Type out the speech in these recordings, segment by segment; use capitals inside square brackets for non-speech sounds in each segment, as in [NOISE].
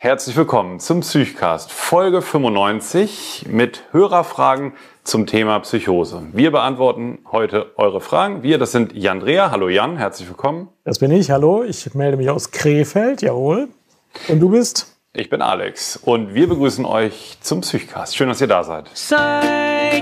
Herzlich willkommen zum Psychcast Folge 95 mit Hörerfragen zum Thema Psychose. Wir beantworten heute eure Fragen. Wir, das sind Jan Dreher. Hallo Jan, herzlich willkommen. Das bin ich. Hallo, ich melde mich aus Krefeld. Jawohl. Und du bist? Ich bin Alex und wir begrüßen euch zum Psychcast. Schön, dass ihr da seid. Psychcast.de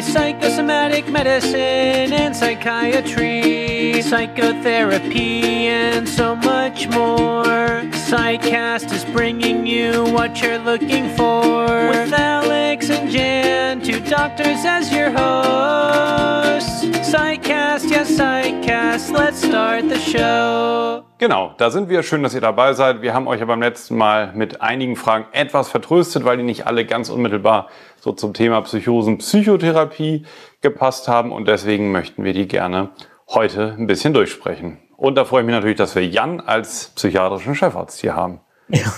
Psychosomatic Medicine and Psychiatry Psychotherapy and so much more Psychcast is bringing you what you're looking for With Alex and Jan, two doctors as your hosts Psychcast, yes Psychcast, let's start the show Genau, da sind wir. Schön, dass ihr dabei seid. Wir haben euch ja beim letzten Mal mit einigen Fragen etwas vertröstet, weil die nicht alle ganz unmittelbar so zum Thema Psychosen, Psychotherapie gepasst haben. Und deswegen möchten wir die gerne heute ein bisschen durchsprechen. Und da freue ich mich natürlich, dass wir Jan als psychiatrischen Chefarzt hier haben. Ja.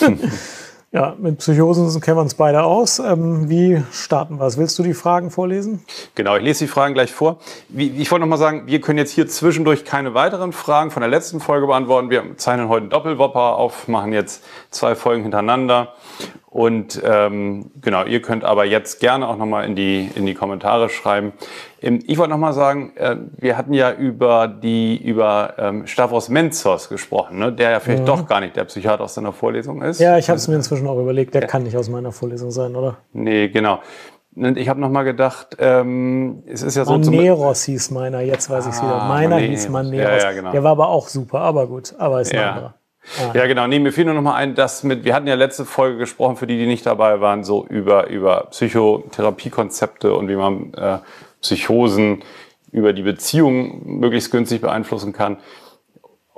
[LAUGHS] Ja, mit Psychosen kennen wir uns beide aus. Ähm, wie starten wir es? Willst du die Fragen vorlesen? Genau, ich lese die Fragen gleich vor. Wie, ich wollte noch mal sagen, wir können jetzt hier zwischendurch keine weiteren Fragen von der letzten Folge beantworten. Wir zeichnen heute einen Doppelwopper auf, machen jetzt zwei Folgen hintereinander. Und ähm, genau, ihr könnt aber jetzt gerne auch nochmal in die, in die Kommentare schreiben. Ähm, ich wollte nochmal sagen, äh, wir hatten ja über die über ähm, Stavros Menzos gesprochen, ne? der ja vielleicht mhm. doch gar nicht der Psychiater aus seiner Vorlesung ist. Ja, ich habe es mir inzwischen auch überlegt, der ja. kann nicht aus meiner Vorlesung sein, oder? Nee, genau. Und ich habe nochmal gedacht, ähm, es ist ja so. Maneros hieß meiner, jetzt weiß ich es ah, wieder. Meiner Maneros. hieß Maneros. Ja, ja, genau. Der war aber auch super, aber gut, aber ist ein ja. anderer. Ah. Ja, genau. Nee, mir fiel nur noch mal ein, dass mit, wir hatten ja letzte Folge gesprochen, für die, die nicht dabei waren, so über, über Psychotherapiekonzepte und wie man äh, Psychosen über die Beziehung möglichst günstig beeinflussen kann.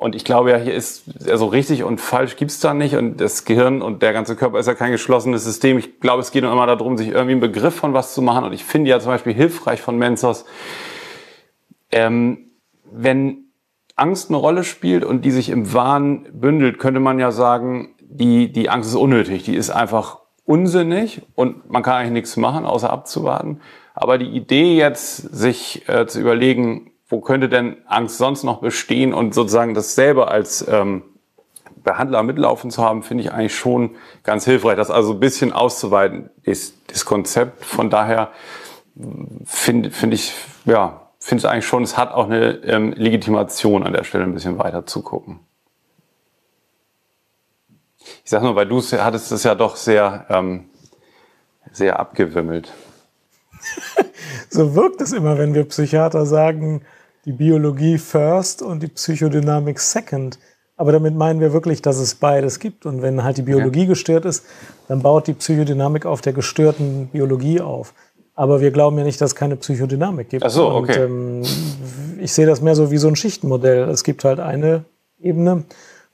Und ich glaube ja, hier ist, also richtig und falsch gibt's da nicht. Und das Gehirn und der ganze Körper ist ja kein geschlossenes System. Ich glaube, es geht immer darum, sich irgendwie einen Begriff von was zu machen. Und ich finde ja zum Beispiel hilfreich von Menzos, ähm, wenn Angst eine Rolle spielt und die sich im Wahn bündelt, könnte man ja sagen, die, die Angst ist unnötig, die ist einfach unsinnig und man kann eigentlich nichts machen, außer abzuwarten. Aber die Idee jetzt, sich äh, zu überlegen, wo könnte denn Angst sonst noch bestehen und sozusagen das selber als ähm, Behandler mitlaufen zu haben, finde ich eigentlich schon ganz hilfreich, das also ein bisschen auszuweiten, das, das Konzept. Von daher finde finde ich, ja, finde ich eigentlich schon, es hat auch eine ähm, Legitimation an der Stelle ein bisschen weiter zu gucken. Ich sage nur, weil du hattest es ja doch sehr, ähm, sehr abgewimmelt. [LAUGHS] so wirkt es immer, wenn wir Psychiater sagen, die Biologie first und die Psychodynamik second. Aber damit meinen wir wirklich, dass es beides gibt. Und wenn halt die Biologie ja. gestört ist, dann baut die Psychodynamik auf der gestörten Biologie auf. Aber wir glauben ja nicht, dass es keine Psychodynamik gibt. Ach so, okay. Und, ähm, ich sehe das mehr so wie so ein Schichtenmodell. Es gibt halt eine Ebene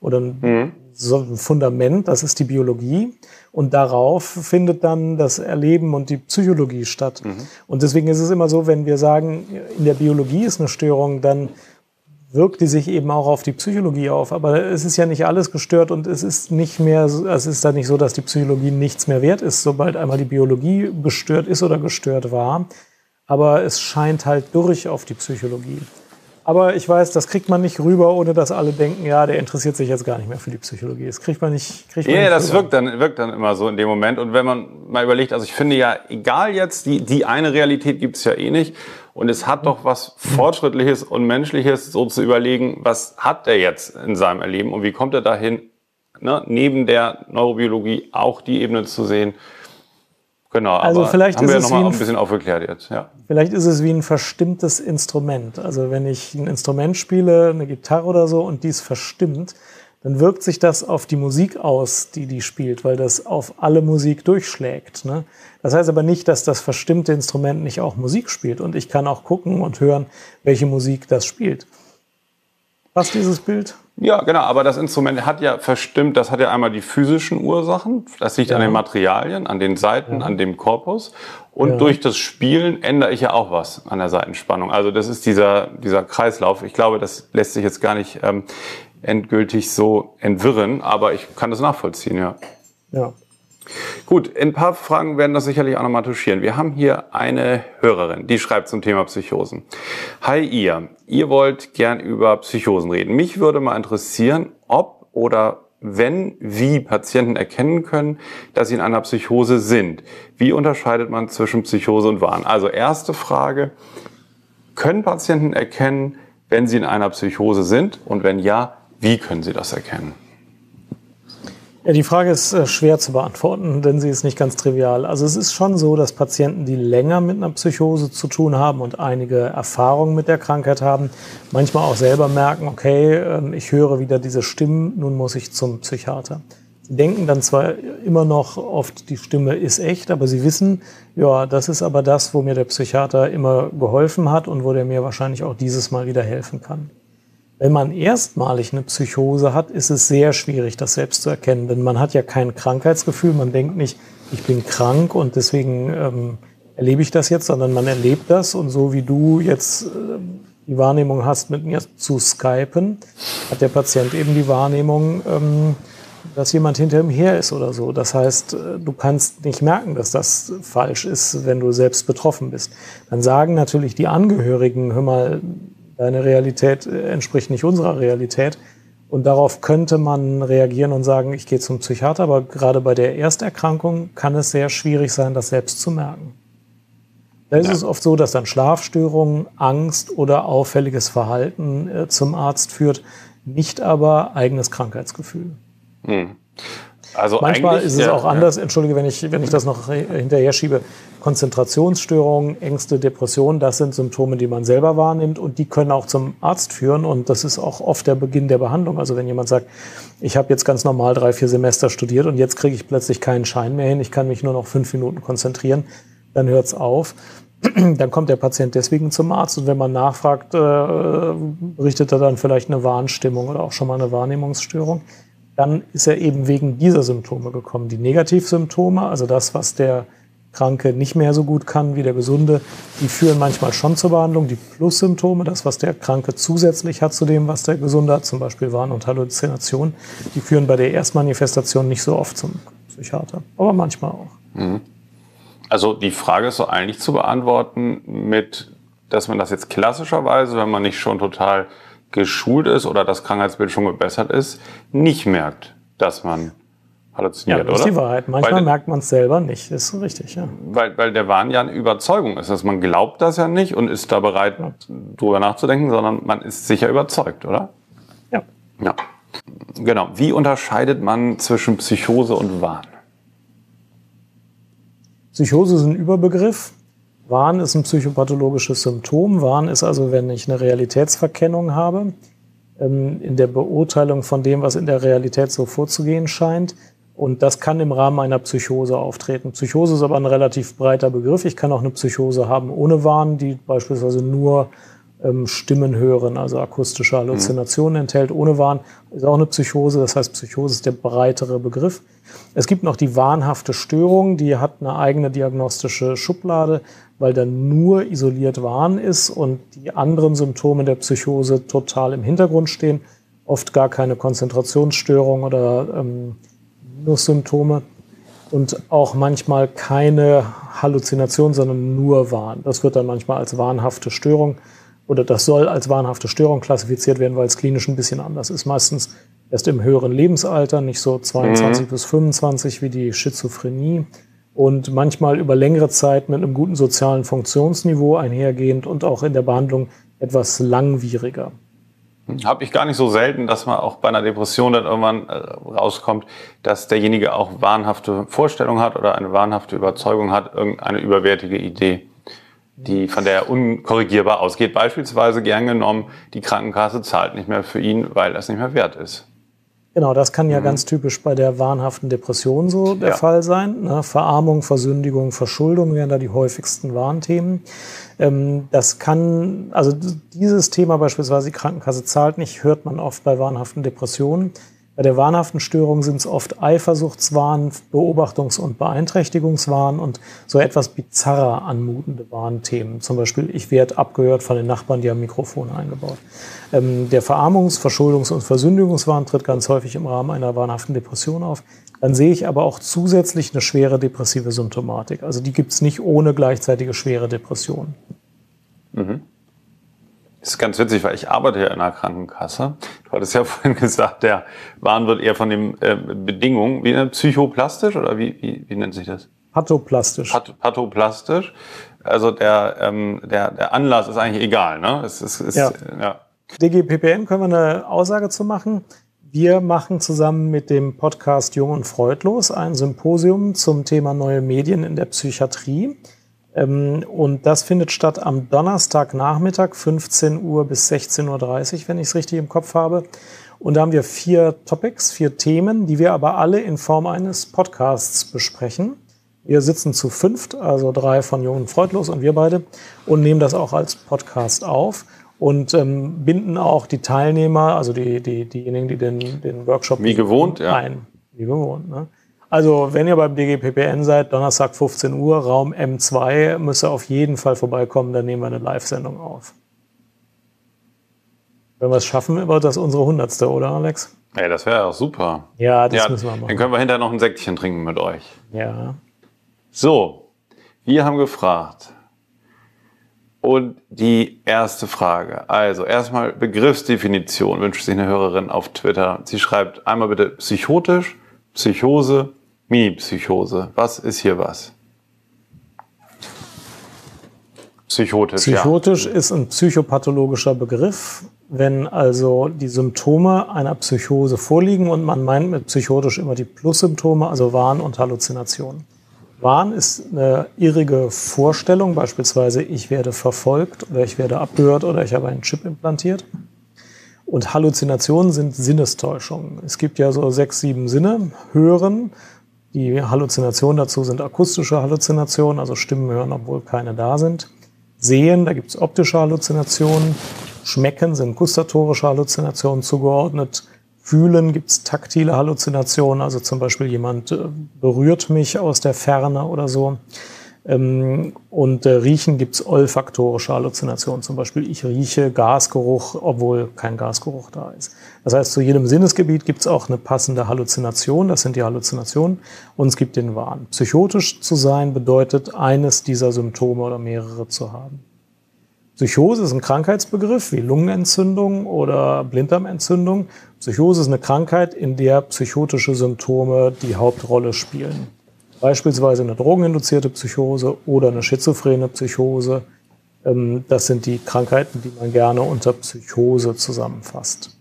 oder ein, mhm. so ein Fundament, das ist die Biologie. Und darauf findet dann das Erleben und die Psychologie statt. Mhm. Und deswegen ist es immer so, wenn wir sagen, in der Biologie ist eine Störung, dann wirkt die sich eben auch auf die Psychologie auf. Aber es ist ja nicht alles gestört und es ist nicht mehr, es ist da nicht so, dass die Psychologie nichts mehr wert ist, sobald einmal die Biologie gestört ist oder gestört war. Aber es scheint halt durch auf die Psychologie. Aber ich weiß, das kriegt man nicht rüber, ohne dass alle denken, ja, der interessiert sich jetzt gar nicht mehr für die Psychologie. Das kriegt man nicht. Kriegt man ja, nicht das wirkt dann, wirkt dann immer so in dem Moment. Und wenn man mal überlegt, also ich finde ja, egal jetzt, die, die eine Realität gibt es ja eh nicht. Und es hat doch was Fortschrittliches und Menschliches, so zu überlegen, was hat er jetzt in seinem Erleben und wie kommt er dahin, ne, neben der Neurobiologie auch die Ebene zu sehen. Genau, also aber vielleicht haben ist wir es noch mal ein, ein bisschen aufgeklärt jetzt. Ja. Vielleicht ist es wie ein verstimmtes Instrument. Also wenn ich ein Instrument spiele, eine Gitarre oder so, und die ist verstimmt, dann wirkt sich das auf die Musik aus, die die spielt, weil das auf alle Musik durchschlägt. Ne? Das heißt aber nicht, dass das verstimmte Instrument nicht auch Musik spielt. Und ich kann auch gucken und hören, welche Musik das spielt. Was dieses Bild? Ja, genau, aber das Instrument hat ja verstimmt, das hat ja einmal die physischen Ursachen, das liegt ja. an den Materialien, an den Seiten, ja. an dem Korpus. Und ja. durch das Spielen ändere ich ja auch was an der Seitenspannung. Also das ist dieser, dieser Kreislauf. Ich glaube, das lässt sich jetzt gar nicht ähm, endgültig so entwirren, aber ich kann das nachvollziehen, ja. Ja. Gut, ein paar Fragen werden das sicherlich auch nochmal touchieren. Wir haben hier eine Hörerin, die schreibt zum Thema Psychosen. Hi ihr, ihr wollt gern über Psychosen reden. Mich würde mal interessieren, ob oder wenn, wie Patienten erkennen können, dass sie in einer Psychose sind. Wie unterscheidet man zwischen Psychose und Wahn? Also erste Frage, können Patienten erkennen, wenn sie in einer Psychose sind? Und wenn ja, wie können sie das erkennen? Ja, die Frage ist äh, schwer zu beantworten, denn sie ist nicht ganz trivial. Also es ist schon so, dass Patienten, die länger mit einer Psychose zu tun haben und einige Erfahrungen mit der Krankheit haben, manchmal auch selber merken, okay, ähm, ich höre wieder diese Stimmen, nun muss ich zum Psychiater. Sie denken dann zwar immer noch oft, die Stimme ist echt, aber sie wissen, ja, das ist aber das, wo mir der Psychiater immer geholfen hat und wo der mir wahrscheinlich auch dieses Mal wieder helfen kann. Wenn man erstmalig eine Psychose hat, ist es sehr schwierig, das selbst zu erkennen, denn man hat ja kein Krankheitsgefühl, man denkt nicht, ich bin krank und deswegen ähm, erlebe ich das jetzt, sondern man erlebt das und so wie du jetzt äh, die Wahrnehmung hast, mit mir zu skypen, hat der Patient eben die Wahrnehmung, ähm, dass jemand hinter ihm her ist oder so. Das heißt, äh, du kannst nicht merken, dass das falsch ist, wenn du selbst betroffen bist. Dann sagen natürlich die Angehörigen, hör mal, deine Realität äh, entspricht nicht unserer Realität. Und darauf könnte man reagieren und sagen, ich gehe zum Psychiater, aber gerade bei der Ersterkrankung kann es sehr schwierig sein, das selbst zu merken. Da ist ja. es oft so, dass dann Schlafstörungen, Angst oder auffälliges Verhalten äh, zum Arzt führt, nicht aber eigenes Krankheitsgefühl. Hm. Also Manchmal ist es ja, auch anders, ja. entschuldige, wenn ich, wenn ich das noch hinterher schiebe. Konzentrationsstörungen, Ängste, Depressionen, das sind Symptome, die man selber wahrnimmt und die können auch zum Arzt führen und das ist auch oft der Beginn der Behandlung. Also wenn jemand sagt, ich habe jetzt ganz normal drei, vier Semester studiert und jetzt kriege ich plötzlich keinen Schein mehr hin, ich kann mich nur noch fünf Minuten konzentrieren, dann hört es auf. [CLEARS THROAT] Dann kommt der Patient deswegen zum Arzt und wenn man nachfragt, äh, berichtet er dann vielleicht eine Warnstimmung oder auch schon mal eine Wahrnehmungsstörung dann ist er eben wegen dieser Symptome gekommen. Die Negativsymptome, also das, was der Kranke nicht mehr so gut kann wie der Gesunde, die führen manchmal schon zur Behandlung. Die Plussymptome, das, was der Kranke zusätzlich hat zu dem, was der Gesunde hat, zum Beispiel Wahn- und Halluzinationen, die führen bei der Erstmanifestation nicht so oft zum Psychiater, aber manchmal auch. Mhm. Also die Frage ist so eigentlich zu beantworten mit, dass man das jetzt klassischerweise, wenn man nicht schon total geschult ist oder das Krankheitsbild schon gebessert ist, nicht merkt, dass man halluziniert, ja, das ist die Wahrheit. Manchmal weil, merkt man es selber nicht. Ist so richtig, ja. Weil, weil der Wahn ja eine Überzeugung ist. Dass man glaubt das ja nicht und ist da bereit, ja. drüber nachzudenken, sondern man ist sicher überzeugt, oder? Ja. Ja. Genau. Wie unterscheidet man zwischen Psychose und Wahn? Psychose ist ein Überbegriff. Wahn ist ein psychopathologisches Symptom. Wahn ist also, wenn ich eine Realitätsverkennung habe, ähm, in der Beurteilung von dem, was in der Realität so vorzugehen scheint. Und das kann im Rahmen einer Psychose auftreten. Psychose ist aber ein relativ breiter Begriff. Ich kann auch eine Psychose haben ohne Wahn, die beispielsweise nur ähm, Stimmen hören, also akustische Halluzinationen mhm. enthält, ohne Wahn. Ist auch eine Psychose. Das heißt, Psychose ist der breitere Begriff. Es gibt noch die wahnhafte Störung, die hat eine eigene diagnostische Schublade weil dann nur isoliert Wahn ist und die anderen Symptome der Psychose total im Hintergrund stehen. Oft gar keine Konzentrationsstörung oder ähm, Minussymptome und auch manchmal keine Halluzination, sondern nur Wahn. Das wird dann manchmal als wahnhafte Störung oder das soll als wahnhafte Störung klassifiziert werden, weil es klinisch ein bisschen anders ist. Meistens erst im höheren Lebensalter, nicht so 22 mhm. bis 25 wie die Schizophrenie und manchmal über längere Zeit mit einem guten sozialen Funktionsniveau einhergehend und auch in der Behandlung etwas langwieriger. Habe ich gar nicht so selten, dass man auch bei einer Depression dann irgendwann äh, rauskommt, dass derjenige auch wahnhafte Vorstellungen hat oder eine wahnhafte Überzeugung hat, irgendeine überwertige Idee, die von der er unkorrigierbar ausgeht. Beispielsweise gern genommen, die Krankenkasse zahlt nicht mehr für ihn, weil das nicht mehr wert ist. Genau, das kann ja mhm. ganz typisch bei der wahnhaften Depression so der ja. Fall sein. Ne? Verarmung, Versündigung, Verschuldung wären da die häufigsten Warnthemen. Ähm, das kann, also dieses Thema beispielsweise, die Krankenkasse zahlt nicht, hört man oft bei wahnhaften Depressionen. Bei der wahnhaften Störung sind es oft Eifersuchtswahn, Beobachtungs- und Beeinträchtigungswahn und so etwas bizarrer anmutende Warnthemen. Zum Beispiel, ich werde abgehört von den Nachbarn, die haben Mikrofone eingebaut. Ähm, der Verarmungs-, Verschuldungs- und Versündigungswahn tritt ganz häufig im Rahmen einer wahnhaften Depression auf. Dann sehe ich aber auch zusätzlich eine schwere depressive Symptomatik. Also die gibt es nicht ohne gleichzeitige schwere Depression. Mhm. Das ist ganz witzig, weil ich arbeite ja in einer Krankenkasse. Du hattest ja [LAUGHS] vorhin gesagt, der Wahn wird eher von den äh, Bedingungen, wie äh, psychoplastisch oder wie, wie, wie nennt sich das? Pathoplastisch. Pat pathoplastisch. Also der, ähm, der, der Anlass ist eigentlich egal, ne? Es ist, ist, Ja. ja. DGPPN können wir eine Aussage zu machen. Wir machen zusammen mit dem Podcast Jung und Freudlos ein Symposium zum Thema neue Medien in der Psychiatrie. Ähm, Und das findet statt am Donnerstagnachmittag, 15 Uhr bis 16.30 Uhr, wenn ich es richtig im Kopf habe. Und da haben wir vier Topics, vier Themen, die wir aber alle in Form eines Podcasts besprechen. Wir sitzen zu fünft, also drei von Jung und Freudlos und wir beide, und nehmen das auch als Podcast auf und ähm, binden auch die Teilnehmer, also die, die, diejenigen, die den, den Workshop Wie gewohnt, ja. ein. Wie gewohnt, ne? Also, wenn ihr beim DGPPN seid, Donnerstag 15 Uhr, Raum M2, müsst ihr auf jeden Fall vorbeikommen, dann nehmen wir eine Live-Sendung auf. Wenn wir es schaffen, wird das unsere hundertste, oder Alex? Ey, das wäre auch super. Ja, das ja, müssen wir Dann machen. können wir hinterher noch ein Säckchen trinken mit euch. Ja. So, wir haben gefragt. Und die erste Frage. Also erstmal Begriffsdefinition wünscht sich eine Hörerin auf Twitter. Sie schreibt einmal bitte psychotisch, Psychose, Mini-Psychose. Was ist hier was? Psychotisch, Psychotisch ist ein psychopathologischer Begriff. Wenn also die Symptome einer Psychose vorliegen und man meint mit psychotisch immer die Plus-Symptome, also Wahn und Halluzination. Wahn ist eine irrige Vorstellung, beispielsweise ich werde verfolgt oder ich werde abgehört oder ich habe einen Chip implantiert. Und Halluzinationen sind Sinnestäuschungen. Es gibt ja so sechs, sieben Sinne. Hören, die Halluzinationen dazu sind akustische Halluzinationen, also Stimmen hören, obwohl keine da sind. Sehen, da gibt es optische Halluzinationen. Schmecken sind gustatorische Halluzinationen zugeordnet. Fühlen gibt es taktile Halluzinationen, also zum Beispiel jemand äh, berührt mich aus der Ferne oder so. Ähm, Und äh, Riechen gibt es olfaktorische Halluzinationen, zum Beispiel ich rieche Gasgeruch, obwohl kein Gasgeruch da ist. Das heißt, zu jedem Sinnesgebiet gibt es auch eine passende Halluzination, das sind die Halluzinationen, und es gibt den Wahn. Psychotisch zu sein bedeutet, eines dieser Symptome oder mehrere zu haben. Psychose ist ein Krankheitsbegriff wie Lungenentzündung oder Blinddarmentzündung. Psychose ist eine Krankheit, in der psychotische Symptome die Hauptrolle spielen. Beispielsweise eine drogeninduzierte Psychose oder eine schizophrene Psychose. Ähm, Das sind die Krankheiten, die man gerne unter Psychose zusammenfasst.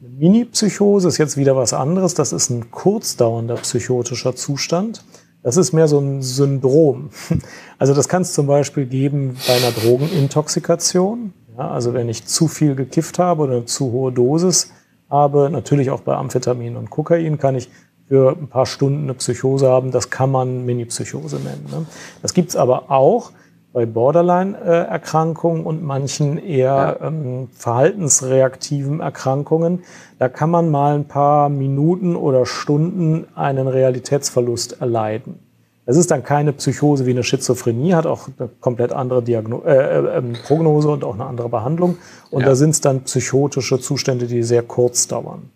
Eine Mini-Psychose ist jetzt wieder was anderes. Das ist ein kurzdauernder psychotischer Zustand. Das ist mehr so ein Syndrom. [LAUGHS] Also das kann es zum Beispiel geben bei einer Drogenintoxikation. Ja, also wenn ich zu viel gekifft habe oder eine zu hohe Dosis habe, natürlich auch bei Amphetamin und Kokain kann ich für ein paar Stunden eine Psychose haben. Das kann man Mini-Psychose nennen. Ne? Das gibt's aber auch bei Borderline-Erkrankungen und manchen eher ähm, verhaltensreaktiven Erkrankungen. Da kann man mal ein paar Minuten oder Stunden einen Realitätsverlust erleiden. Das ist dann keine Psychose wie eine Schizophrenie, hat auch eine komplett andere Diagno äh, äh, ähm, Prognose und auch eine andere Behandlung. Und Ja. da sind es dann psychotische Zustände, die sehr kurz dauern.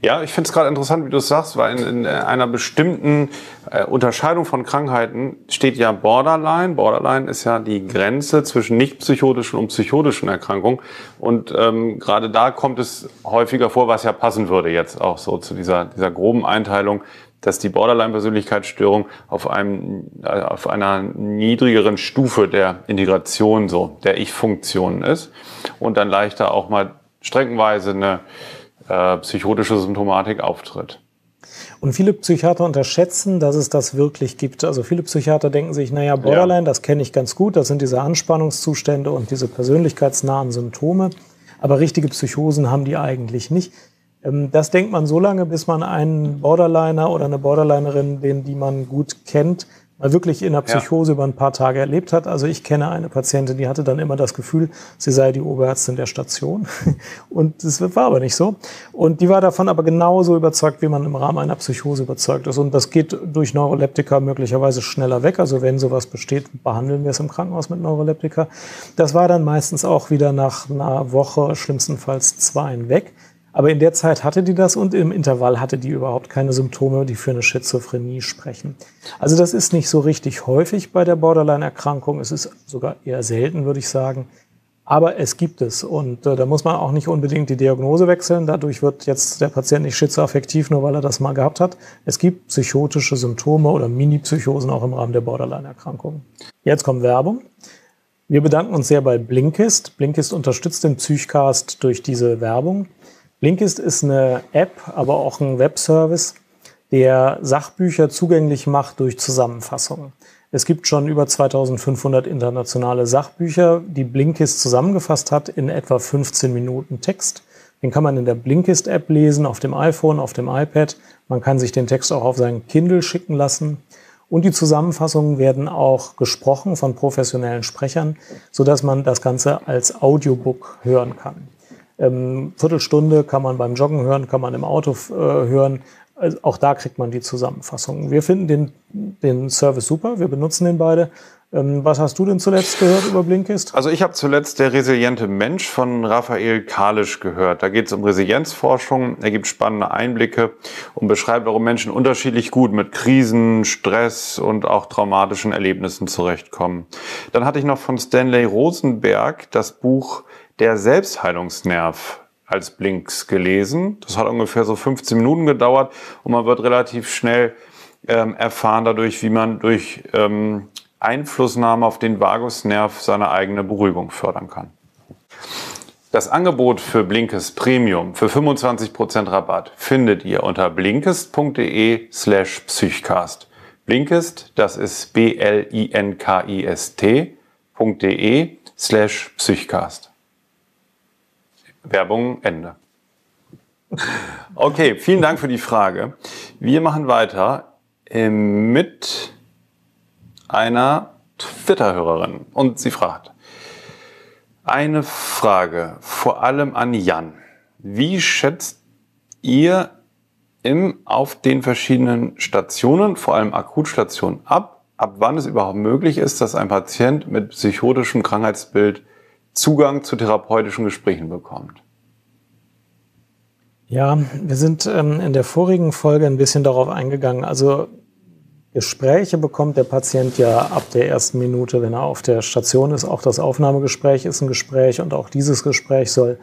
Ja, ich finde es gerade interessant, wie du es sagst, weil in, in einer bestimmten äh, Unterscheidung von Krankheiten steht ja Borderline. Borderline ist ja die Grenze zwischen nicht psychotischen und psychotischen Erkrankungen. Und ähm, gerade da kommt es häufiger vor, was ja passen würde jetzt auch so zu dieser, dieser groben Einteilung, dass die Borderline-Persönlichkeitsstörung auf einem, äh, auf einer niedrigeren Stufe der Integration so, der Ich-Funktion ist und dann leichter auch mal streckenweise eine äh, psychotische Symptomatik auftritt. Und viele Psychiater unterschätzen, dass es das wirklich gibt. Also viele Psychiater denken sich, naja, Borderline, das kenne ich ganz gut, das sind diese Anspannungszustände und diese persönlichkeitsnahen Symptome. Aber richtige Psychosen haben die eigentlich nicht. Ähm, Das denkt man so lange, bis man einen Borderliner oder eine Borderlinerin, den die man gut kennt, mal wirklich in der Psychose ja. über ein paar Tage erlebt hat. Also ich kenne eine Patientin, die hatte dann immer das Gefühl, sie sei die Oberärztin der Station. [LAUGHS] Und das war aber nicht so. Und die war davon aber genauso überzeugt, wie man im Rahmen einer Psychose überzeugt ist. Und das geht durch Neuroleptika möglicherweise schneller weg. Also wenn sowas besteht, behandeln wir es im Krankenhaus mit Neuroleptika. Das war dann meistens auch wieder nach einer Woche, schlimmstenfalls zwei weg. Aber in der Zeit hatte die das und im Intervall hatte die überhaupt keine Symptome, die für eine Schizophrenie sprechen. Also das ist nicht so richtig häufig bei der Borderline-Erkrankung. Es ist sogar eher selten, würde ich sagen. Aber es gibt es und äh, da muss man auch nicht unbedingt die Diagnose wechseln. Dadurch wird jetzt der Patient nicht schizoaffektiv, nur weil er das mal gehabt hat. Es gibt psychotische Symptome oder Mini-Psychosen auch im Rahmen der Borderline-Erkrankung. Jetzt kommt Werbung. Wir bedanken uns sehr bei Blinkist. Blinkist unterstützt den Psychcast durch diese Werbung. Blinkist ist eine App, aber auch ein Webservice, der Sachbücher zugänglich macht durch Zusammenfassungen. Es gibt schon über 2500 internationale Sachbücher, die Blinkist zusammengefasst hat in etwa 15 Minuten Text. Den kann man in der Blinkist-App lesen, auf dem iPhone, auf dem iPad. Man kann sich den Text auch auf seinen Kindle schicken lassen. Und die Zusammenfassungen werden auch gesprochen von professionellen Sprechern, sodass man das Ganze als Audiobook hören kann. Ähm, Viertelstunde kann man beim Joggen hören, kann man im Auto äh, hören. Also auch da kriegt man die Zusammenfassung. Wir finden den, den Service super, wir benutzen den beide. Ähm, was hast du denn zuletzt gehört über Blinkist? Also ich habe zuletzt der resiliente Mensch von Raphael Kalisch gehört. Da geht es um Resilienzforschung. Er gibt spannende Einblicke und beschreibt, warum Menschen unterschiedlich gut mit Krisen, Stress und auch traumatischen Erlebnissen zurechtkommen. Dann hatte ich noch von Stanley Rosenberg das Buch der Selbstheilungsnerv als Blinks gelesen. Das hat ungefähr so 15 Minuten gedauert und man wird relativ schnell ähm, erfahren dadurch, wie man durch ähm, Einflussnahme auf den Vagusnerv seine eigene Beruhigung fördern kann. Das Angebot für Blinkist Premium für 25% Rabatt findet ihr unter blinkist.de slash psychcast. Blinkist, das ist b-l-i-n-k-i-s-t.de slash psychcast. Werbung Ende. Okay, vielen Dank für die Frage. Wir machen weiter ähm, mit einer Twitter-Hörerin und sie fragt, eine Frage vor allem an Jan. Wie schätzt ihr im, auf den verschiedenen Stationen, vor allem Akutstationen, ab, ab wann es überhaupt möglich ist, dass ein Patient mit psychotischem Krankheitsbild Zugang zu therapeutischen Gesprächen bekommt? Ja, wir sind ähm, in der vorigen Folge ein bisschen darauf eingegangen. Also Gespräche bekommt der Patient ja ab der ersten Minute, wenn er auf der Station ist. Auch das Aufnahmegespräch ist ein Gespräch und auch dieses Gespräch soll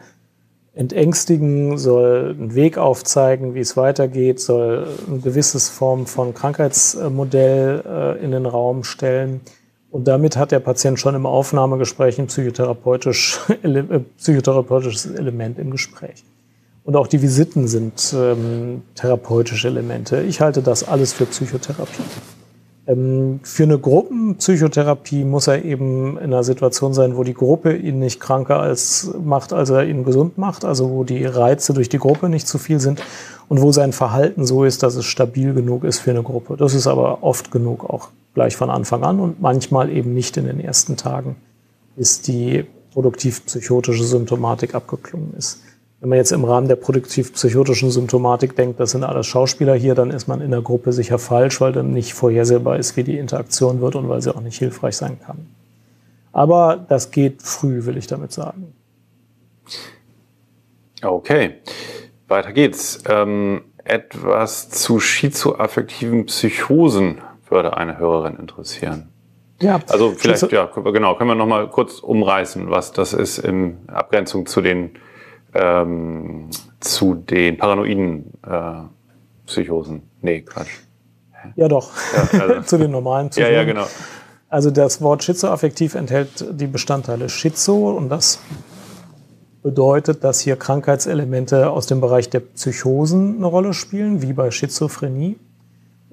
entängstigen, soll einen Weg aufzeigen, wie es weitergeht, soll ein gewisses Form von Krankheitsmodell äh, in den Raum stellen. Und damit hat der Patient schon im Aufnahmegespräch ein psychotherapeutisch, äh, psychotherapeutisches Element im Gespräch. Und auch die Visiten sind ähm, therapeutische Elemente. Ich halte das alles für Psychotherapie. Ähm, für eine Gruppenpsychotherapie muss er eben in einer Situation sein, wo die Gruppe ihn nicht kranker als macht, als er ihn gesund macht, also wo die Reize durch die Gruppe nicht zu viel sind und wo sein Verhalten so ist, dass es stabil genug ist für eine Gruppe. Das ist aber oft genug auch gleich von Anfang an und manchmal eben nicht in den ersten Tagen, bis die produktiv-psychotische Symptomatik abgeklungen ist. Wenn man jetzt im Rahmen der produktiv-psychotischen Symptomatik denkt, das sind alles Schauspieler hier, dann ist man in der Gruppe sicher falsch, weil dann nicht vorhersehbar ist, wie die Interaktion wird und weil sie auch nicht hilfreich sein kann. Aber das geht früh, will ich damit sagen. Okay, weiter geht's. Ähm, etwas zu schizoaffektiven Psychosen würde eine Hörerin interessieren. Ja. Also vielleicht, ja, genau, können wir noch mal kurz umreißen, was das ist in Abgrenzung zu den ähm, zu den paranoiden äh, Psychosen. Nee, Quatsch. Ja, doch. Ja, also. [LAUGHS] zu den normalen Psychosen. Ja, ja, genau. Also das Wort schizoaffektiv enthält die Bestandteile Schizo und das bedeutet, dass hier Krankheitselemente aus dem Bereich der Psychosen eine Rolle spielen, wie bei Schizophrenie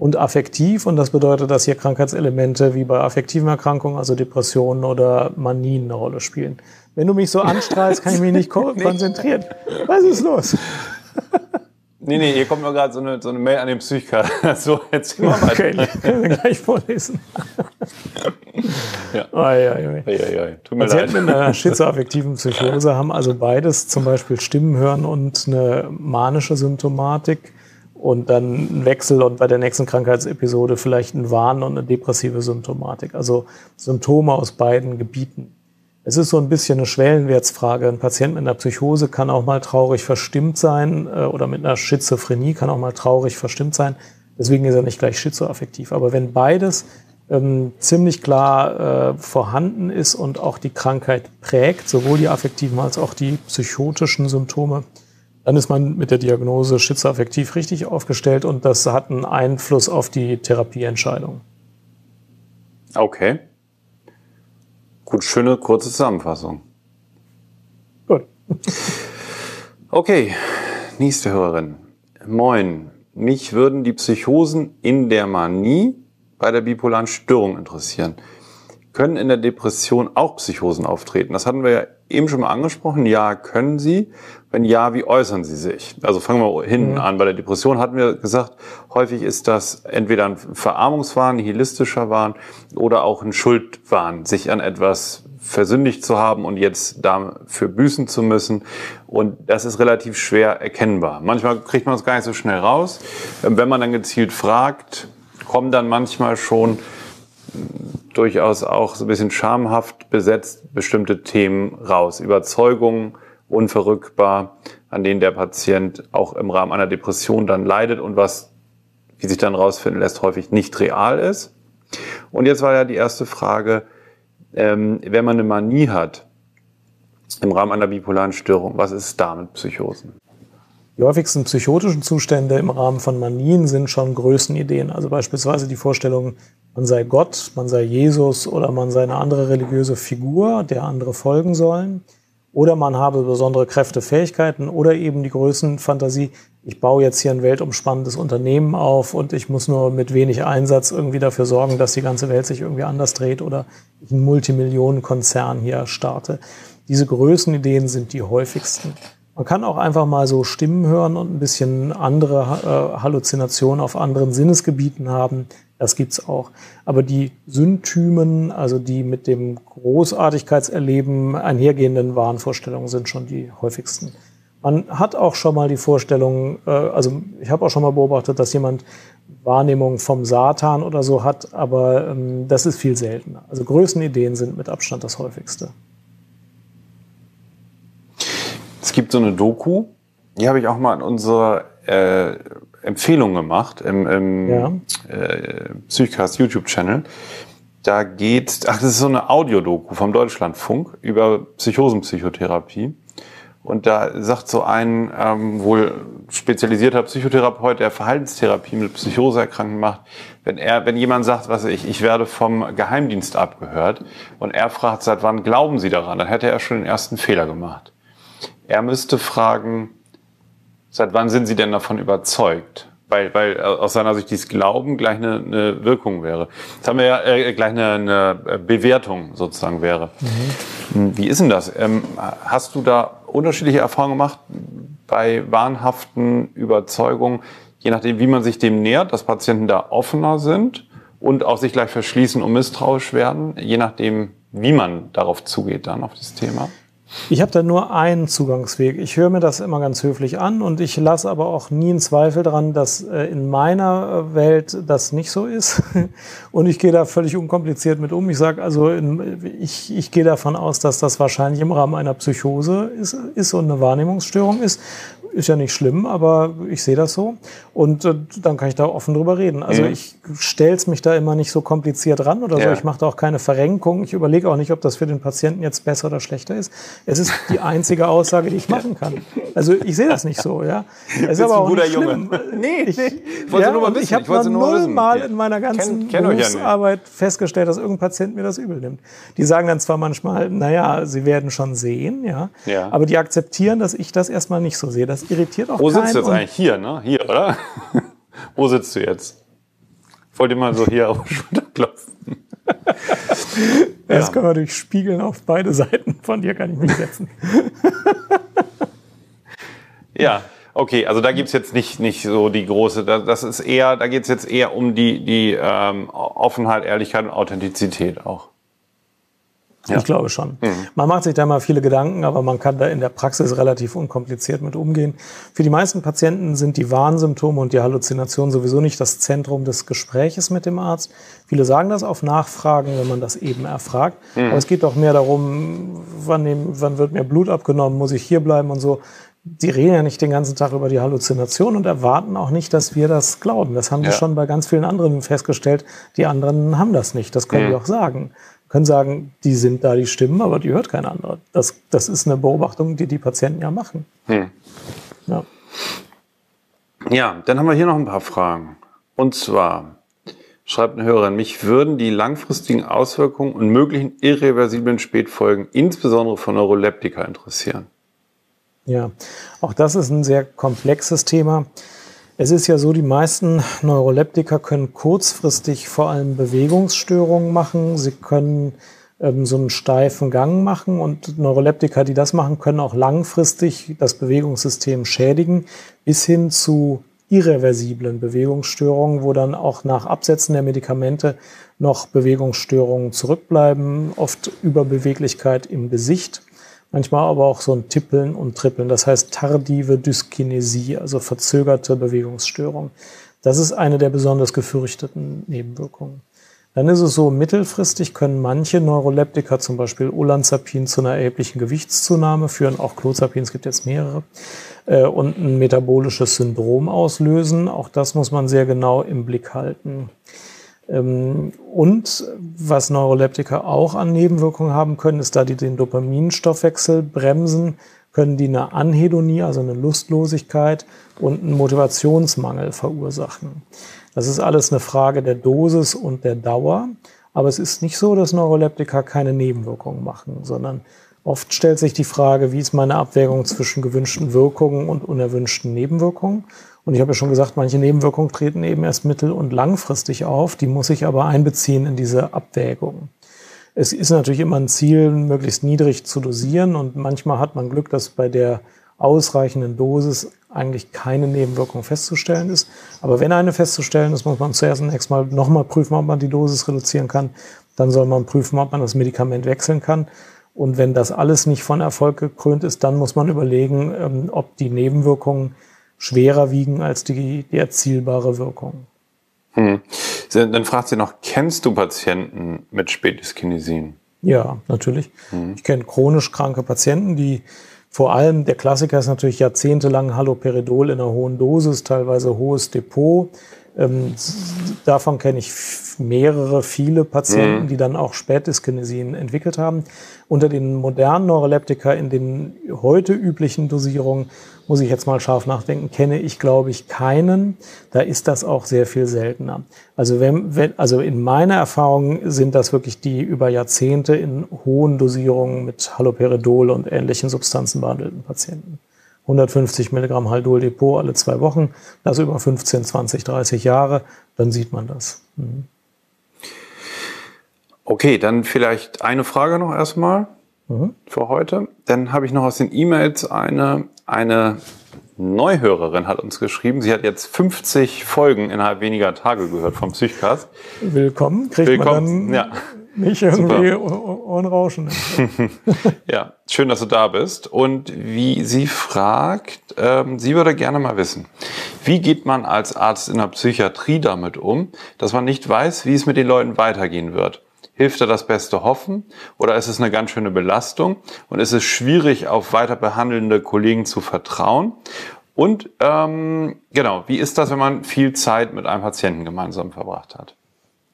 und affektiv. Und das bedeutet, dass hier Krankheitselemente wie bei affektiven Erkrankungen, also Depressionen oder Manien eine Rolle spielen. Wenn du mich so anstrahlst, kann ich mich nicht [LAUGHS] konzentrieren. Was ist los? Nee, Nee, hier kommt nur gerade so eine, so eine Mail an den Psychiker. [LAUGHS] So, jetzt mal weiter. Okay, können wir gleich vorlesen. Ja. Ei, ei, ei. Tut mir leid. Patienten mit einer [LAUGHS] schizoaffektiven Psychose haben also beides, zum Beispiel Stimmen hören und eine manische Symptomatik und dann ein Wechsel und bei der nächsten Krankheitsepisode vielleicht ein Wahn und eine depressive Symptomatik. Also Symptome aus beiden Gebieten. Es ist so ein bisschen eine Schwellenwertsfrage. Ein Patient mit einer Psychose kann auch mal traurig verstimmt sein äh, oder mit einer Schizophrenie kann auch mal traurig verstimmt sein. Deswegen ist er nicht gleich schizoaffektiv. Aber wenn beides ähm, ziemlich klar äh, vorhanden ist und auch die Krankheit prägt, sowohl die affektiven als auch die psychotischen Symptome, dann ist man mit der Diagnose schizoaffektiv richtig aufgestellt und das hat einen Einfluss auf die Therapieentscheidung. Okay. Gut, schöne kurze Zusammenfassung. Gut. Okay, nächste Hörerin. Moin. Mich würden die Psychosen in der Manie bei der bipolaren Störung interessieren. Können in der Depression auch Psychosen auftreten? Das hatten wir ja eben schon mal angesprochen. Ja, können sie. Wenn ja, wie äußern sie sich? Also fangen wir hinten an. Bei der Depression hatten wir gesagt, häufig ist das entweder ein Verarmungswahn, nihilistischer Wahn oder auch ein Schuldwahn, sich an etwas versündigt zu haben und jetzt dafür büßen zu müssen. Und das ist relativ schwer erkennbar. Manchmal kriegt man es gar nicht so schnell raus. Wenn man dann gezielt fragt, kommen dann manchmal schon durchaus auch so ein bisschen schamhaft besetzt bestimmte Themen raus. Überzeugungen, unverrückbar, an denen der Patient auch im Rahmen einer Depression dann leidet und was, wie sich dann rausfinden lässt, häufig nicht real ist. Und jetzt war ja die erste Frage, ähm, wenn man eine Manie hat im Rahmen einer bipolaren Störung, was ist da mit Psychosen? Die häufigsten psychotischen Zustände im Rahmen von Manien sind schon Größenideen. Also beispielsweise die Vorstellung, man sei Gott, man sei Jesus oder man sei eine andere religiöse Figur, der andere folgen sollen. Oder man habe besondere Kräfte, Fähigkeiten oder eben die Größenfantasie, ich baue jetzt hier ein weltumspannendes Unternehmen auf und ich muss nur mit wenig Einsatz irgendwie dafür sorgen, dass die ganze Welt sich irgendwie anders dreht oder ich einen Multimillionenkonzern hier starte. Diese Größenideen sind die häufigsten. Man kann auch einfach mal so Stimmen hören und ein bisschen andere äh, Halluzinationen auf anderen Sinnesgebieten haben. Das gibt's auch. Aber die Symptymen, also die mit dem Großartigkeitserleben einhergehenden Wahnvorstellungen, sind schon die häufigsten. Man hat auch schon mal die Vorstellung, äh, also ich habe auch schon mal beobachtet, dass jemand Wahrnehmung vom Satan oder so hat, aber ähm, das ist viel seltener. Also Größenideen sind mit Abstand das häufigste. Es gibt so eine Doku, die habe ich auch mal in unserer äh, Empfehlung gemacht im, im Ja. äh, Psychcast YouTube-Channel. Da geht, ach, das ist so eine Audiodoku vom Deutschlandfunk über Psychosenpsychotherapie. Und da sagt so ein ähm, wohl spezialisierter Psychotherapeut, der Verhaltenstherapie mit Psychoseerkrankten macht, wenn er, wenn jemand sagt, was ich, ich werde vom Geheimdienst abgehört und er fragt, seit wann glauben Sie daran, dann hätte er schon den ersten Fehler gemacht. Er müsste fragen, seit wann sind Sie denn davon überzeugt? Weil, weil aus seiner Sicht dieses Glauben gleich eine, eine Wirkung wäre. Das haben wir ja äh, gleich eine, eine Bewertung sozusagen wäre. Hm, Wie ist denn das? Ähm, hast du da unterschiedliche Erfahrungen gemacht bei wahnhaften Überzeugungen, je nachdem, wie man sich dem nähert, dass Patienten da offener sind und auch sich gleich verschließen und misstrauisch werden, je nachdem, wie man darauf zugeht dann auf das Thema? Ich habe da nur einen Zugangsweg. Ich höre mir das immer ganz höflich an und ich lasse aber auch nie einen Zweifel dran, dass äh, in meiner äh, Welt das nicht so ist. [LAUGHS] Und ich gehe da völlig unkompliziert mit um. Ich sage also, ich, ich gehe davon aus, dass das wahrscheinlich im Rahmen einer Psychose ist, ist und eine Wahrnehmungsstörung ist. Ist ja nicht schlimm, aber ich sehe das so. Und äh, dann kann ich da offen drüber reden. Also Mhm. ich stell's mich da immer nicht so kompliziert ran oder so. Ja. Ich mache da auch keine Verrenkung. Ich überlege auch nicht, ob das für den Patienten jetzt besser oder schlechter ist. Es ist die [LAUGHS] einzige Aussage, die ich machen kann. Also ich sehe das nicht so, ja. Es ist aber auch nicht Junge? schlimm. Nee, ich, wollte ja, nur mal wissen. ich habe Ich mal nullmal in meiner ganzen Kenn- kenn euch ja. Berufsarbeit festgestellt, dass irgendein Patient mir das übel nimmt. Die sagen dann zwar manchmal, naja, sie werden schon sehen, ja, Ja. aber die akzeptieren, dass ich das erstmal nicht so sehe. Das irritiert auch Wo keinen. sitzt du jetzt eigentlich? Hier, ne? Hier, oder? [LAUGHS] Wo sitzt du jetzt? Ich wollte mal so hier auf die Schulter klopfen. [LAUGHS] Das können wir durchspiegeln auf beide Seiten. Von dir kann ich mich setzen. [LAUGHS] Ja, Okay, also da gibt's jetzt nicht, nicht so die große, da- das ist eher, da geht's jetzt eher um die, die ähm, Offenheit, Ehrlichkeit und Authentizität auch. Ja. Ich glaube schon. Mhm. Man macht sich da mal viele Gedanken, aber man kann da in der Praxis relativ unkompliziert mit umgehen. Für die meisten Patienten sind die Warnsymptome und die Halluzinationen sowieso nicht das Zentrum des Gespräches mit dem Arzt. Viele sagen das auf Nachfragen, wenn man das eben erfragt. Mhm. Aber es geht doch mehr darum, wann, nehm, wann wird mir Blut abgenommen, muss ich hier bleiben und so. Die reden ja nicht den ganzen Tag über die Halluzination und erwarten auch nicht, dass wir das glauben. Das haben Ja. die schon bei ganz vielen anderen festgestellt. Die anderen haben das nicht. Das können Mhm. die auch sagen können sagen, die sind da die Stimmen, aber die hört kein anderer. Das, das ist eine Beobachtung, die die Patienten ja machen. Hm. Ja. Ja, dann haben wir hier noch ein paar Fragen. Und zwar schreibt eine Hörerin, mich würden die langfristigen Auswirkungen und möglichen irreversiblen Spätfolgen insbesondere von Neuroleptika interessieren. ja, auch das ist ein sehr komplexes Thema. Es ist ja so, die meisten Neuroleptika können kurzfristig vor allem Bewegungsstörungen machen. Sie können ähm, so einen steifen Gang machen und Neuroleptika, die das machen, können auch langfristig das Bewegungssystem schädigen, bis hin zu irreversiblen Bewegungsstörungen, wo dann auch nach Absetzen der Medikamente noch Bewegungsstörungen zurückbleiben, oft Überbeweglichkeit im Gesicht, manchmal aber auch so ein Tippeln und Trippeln, das heißt tardive Dyskinesie, also verzögerte Bewegungsstörung. Das ist eine der besonders gefürchteten Nebenwirkungen. Dann ist es so, mittelfristig können manche Neuroleptika, zum Beispiel Olanzapin, zu einer erheblichen Gewichtszunahme führen, auch Clozapin, es gibt jetzt mehrere, äh, und ein metabolisches Syndrom auslösen. Auch das muss man sehr genau im Blick halten. Ähm, Und was Neuroleptika auch an Nebenwirkungen haben können, ist, da die den Dopaminstoffwechsel bremsen, können die eine Anhedonie, also eine Lustlosigkeit und einen Motivationsmangel verursachen. Das ist alles eine Frage der Dosis und der Dauer. Aber es ist nicht so, dass Neuroleptika keine Nebenwirkungen machen, sondern oft stellt sich die Frage, wie ist meine Abwägung zwischen gewünschten Wirkungen und unerwünschten Nebenwirkungen? Und ich habe ja schon gesagt, manche Nebenwirkungen treten eben erst mittel- und langfristig auf. Die muss ich aber einbeziehen in diese Abwägung. Es ist natürlich immer ein Ziel, möglichst niedrig zu dosieren. Und manchmal hat man Glück, dass bei der ausreichenden Dosis eigentlich keine Nebenwirkung festzustellen ist. Aber wenn eine festzustellen ist, muss man zuerst zunächst mal nochmal prüfen, ob man die Dosis reduzieren kann. Dann soll man prüfen, ob man das Medikament wechseln kann. Und wenn das alles nicht von Erfolg gekrönt ist, dann muss man überlegen, ähm, ob die Nebenwirkungen schwerer wiegen als die, die erzielbare Wirkung. Hm. Dann fragt sie noch, kennst du Patienten mit Spätdyskinesien? Ja, natürlich. Ich kenne chronisch kranke Patienten, die vor allem, der Klassiker ist natürlich jahrzehntelang Haloperidol in einer hohen Dosis, teilweise hohes Depot. Ähm, davon kenne ich mehrere, viele Patienten, die dann auch Spätdyskinesien entwickelt haben. Unter den modernen Neuroleptika in den heute üblichen Dosierungen, muss ich jetzt mal scharf nachdenken, kenne ich, glaube ich, keinen. Da ist das auch sehr viel seltener. Also, wenn, wenn, also in meiner Erfahrung sind das wirklich die über Jahrzehnte in hohen Dosierungen mit Haloperidol und ähnlichen Substanzen behandelten Patienten. 150 Milligramm Haldol Depot alle zwei Wochen, das über 15, 20, 30 Jahre, dann sieht man das. Mhm. Okay, dann vielleicht eine Frage noch erstmal für heute. Dann habe ich noch aus den E-Mails eine, eine Neuhörerin hat uns geschrieben. Sie hat jetzt 50 Folgen innerhalb weniger Tage gehört vom Psychcast. Willkommen, kriegt Willkommen, man dann ja. nicht irgendwie Ohrenrauschen. [LAUGHS] Ja, schön, dass du da bist. Und wie sie fragt, ähm, sie würde gerne mal wissen, wie geht man als Arzt in der Psychiatrie damit um, dass man nicht weiß, wie es mit den Leuten weitergehen wird? Hilft da das beste Hoffen oder ist es eine ganz schöne Belastung und ist es schwierig, auf weiter behandelnde Kollegen zu vertrauen? Und ähm, genau, wie ist das, wenn man viel Zeit mit einem Patienten gemeinsam verbracht hat?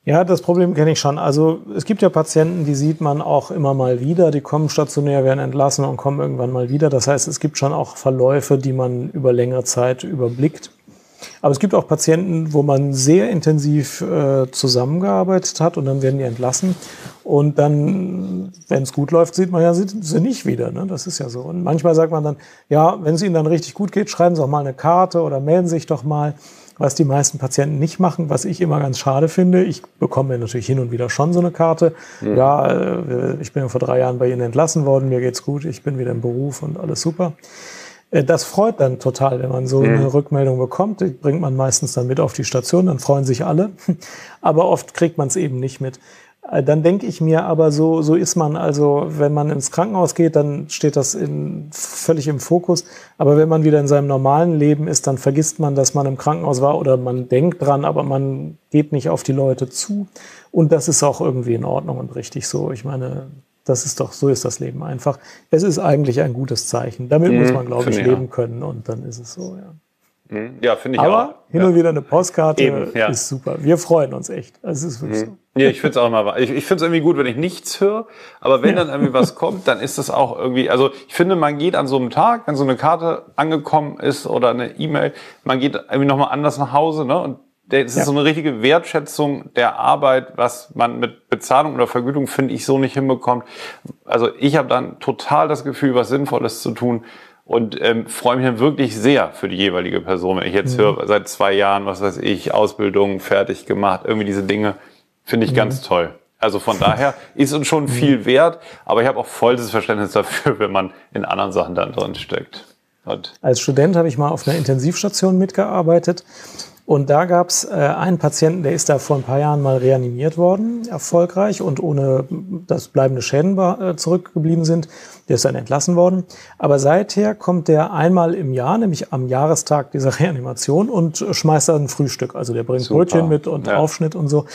Ja, das Problem kenne ich schon. Also es gibt ja Patienten, die sieht man auch immer mal wieder. Die kommen stationär, werden entlassen und kommen irgendwann mal wieder. Das heißt, es gibt schon auch Verläufe, die man über längere Zeit überblickt. Aber es gibt auch Patienten, wo man sehr intensiv äh, zusammengearbeitet hat und dann werden die entlassen. Und dann, wenn es gut läuft, sieht man ja sie, sie nicht wieder. Ne? Das ist ja so. Und manchmal sagt man dann, ja, wenn es Ihnen dann richtig gut geht, schreiben Sie auch mal eine Karte oder melden Sie sich doch mal. Was die meisten Patienten nicht machen, was ich immer ganz schade finde. Ich bekomme natürlich hin und wieder schon so eine Karte. Ja, äh, ich bin ja vor drei Jahren bei Ihnen entlassen worden, mir geht's gut, ich bin wieder im Beruf und alles super. Äh, Das freut dann total, wenn man so eine Rückmeldung bekommt. Die bringt man meistens dann mit auf die Station, dann freuen sich alle. [LAUGHS] Aber oft kriegt man es eben nicht mit. Äh, Dann denke ich mir aber, so, so ist man also, wenn man ins Krankenhaus geht, dann steht das in, völlig im Fokus. Aber wenn man wieder in seinem normalen Leben ist, dann vergisst man, dass man im Krankenhaus war oder man denkt dran, aber man geht nicht auf die Leute zu. Und das ist auch irgendwie in Ordnung und richtig so. Ich meine, das ist doch, so ist das Leben einfach. Es ist eigentlich ein gutes Zeichen. Damit muss man, glaube ich, leben können und dann ist es so, ja. Mhm. Ja, finde ich Aber auch. hin ja. und wieder eine Postkarte Eben, ja. ist super. Wir freuen uns echt. Also Es ist wirklich so. Ja, ich finde es auch mal, ich, ich finde es irgendwie gut, wenn ich nichts höre, aber wenn dann irgendwie was kommt, dann ist das auch irgendwie, also ich finde, man geht an so einem Tag, wenn so eine Karte angekommen ist oder eine E-Mail, man geht irgendwie nochmal anders nach Hause, ne? Und es ist Ja. so eine richtige Wertschätzung der Arbeit, was man mit Bezahlung oder Vergütung, finde ich, so nicht hinbekommt. Also ich habe dann total das Gefühl, was Sinnvolles zu tun und ähm, freue mich dann wirklich sehr für die jeweilige Person. Wenn ich jetzt höre, seit zwei Jahren, was weiß ich, Ausbildung fertig gemacht, irgendwie diese Dinge, finde ich ganz toll. Also von daher ist uns schon viel wert, aber ich habe auch volles Verständnis dafür, wenn man in anderen Sachen dann drin steckt. Und Als Student habe ich mal auf einer Intensivstation mitgearbeitet. Und da gab es äh, einen Patienten, der ist da vor ein paar Jahren mal reanimiert worden, erfolgreich und ohne dass bleibende Schäden äh, zurückgeblieben sind. Der ist dann entlassen worden. Aber seither kommt der einmal im Jahr, nämlich am Jahrestag dieser [LAUGHS] Reanimation und schmeißt dann ein Frühstück. Also der bringt Super. Brötchen mit und Ja. Aufschnitt und so.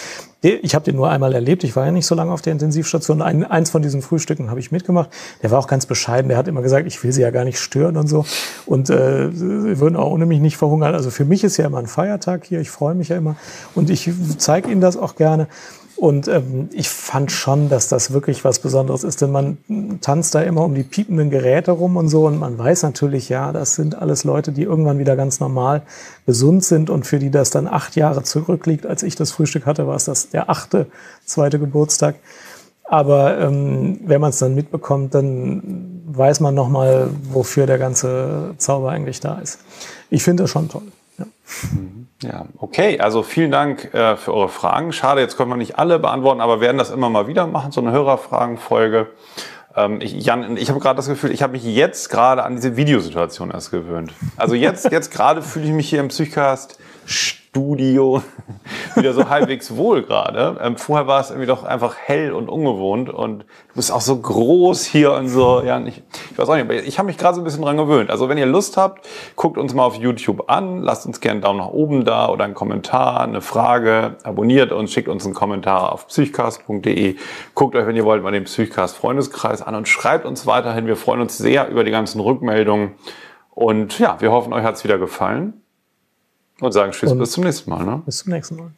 Ich habe den nur einmal erlebt. Ich war ja nicht so lange auf der Intensivstation. Ein, eins von diesen Frühstücken habe ich mitgemacht. Der war auch ganz bescheiden. Der hat immer gesagt, ich will sie ja gar nicht stören und so. Und äh, sie würden auch ohne mich nicht verhungern. Also für mich ist ja immer ein Feiertag hier. Ich freue mich ja immer. Und ich zeige Ihnen das auch gerne. Und ähm, ich fand schon, dass das wirklich was Besonderes ist, denn man tanzt da immer um die piependen Geräte rum und so und man weiß natürlich, ja, das sind alles Leute, die irgendwann wieder ganz normal gesund sind und für die das dann acht Jahre zurückliegt. Als ich das Frühstück hatte, war es das der achte, zweite Geburtstag. Aber ähm, wenn man es dann mitbekommt, dann weiß man nochmal, wofür der ganze Zauber eigentlich da ist. Ich finde das schon toll. Ja. Ja, okay. Also vielen Dank äh, für eure Fragen. Schade, jetzt können wir nicht alle beantworten, aber werden das immer mal wieder machen, so eine Hörerfragenfolge. Ähm, ich, Jan, ich habe gerade das Gefühl, ich habe mich jetzt gerade an diese Videosituation erst gewöhnt. Also jetzt, jetzt gerade fühle ich mich hier im Psychcast Studio [LAUGHS] wieder so halbwegs wohl gerade. Ähm, vorher war es irgendwie doch einfach hell und ungewohnt und du bist auch so groß hier und so. Ja, ich, ich weiß auch nicht, aber ich habe mich gerade so ein bisschen dran gewöhnt. Also wenn ihr Lust habt, guckt uns mal auf YouTube an, lasst uns gerne einen Daumen nach oben da oder einen Kommentar, eine Frage, abonniert uns, schickt uns einen Kommentar auf psychcast.de. Guckt euch, wenn ihr wollt, mal den Psychcast Freundeskreis an und schreibt uns weiterhin. Wir freuen uns sehr über die ganzen Rückmeldungen. Und ja, wir hoffen, euch hat's wieder gefallen. Und sagen Tschüss, Und- bis zum nächsten Mal. Ne? Bis zum nächsten Mal.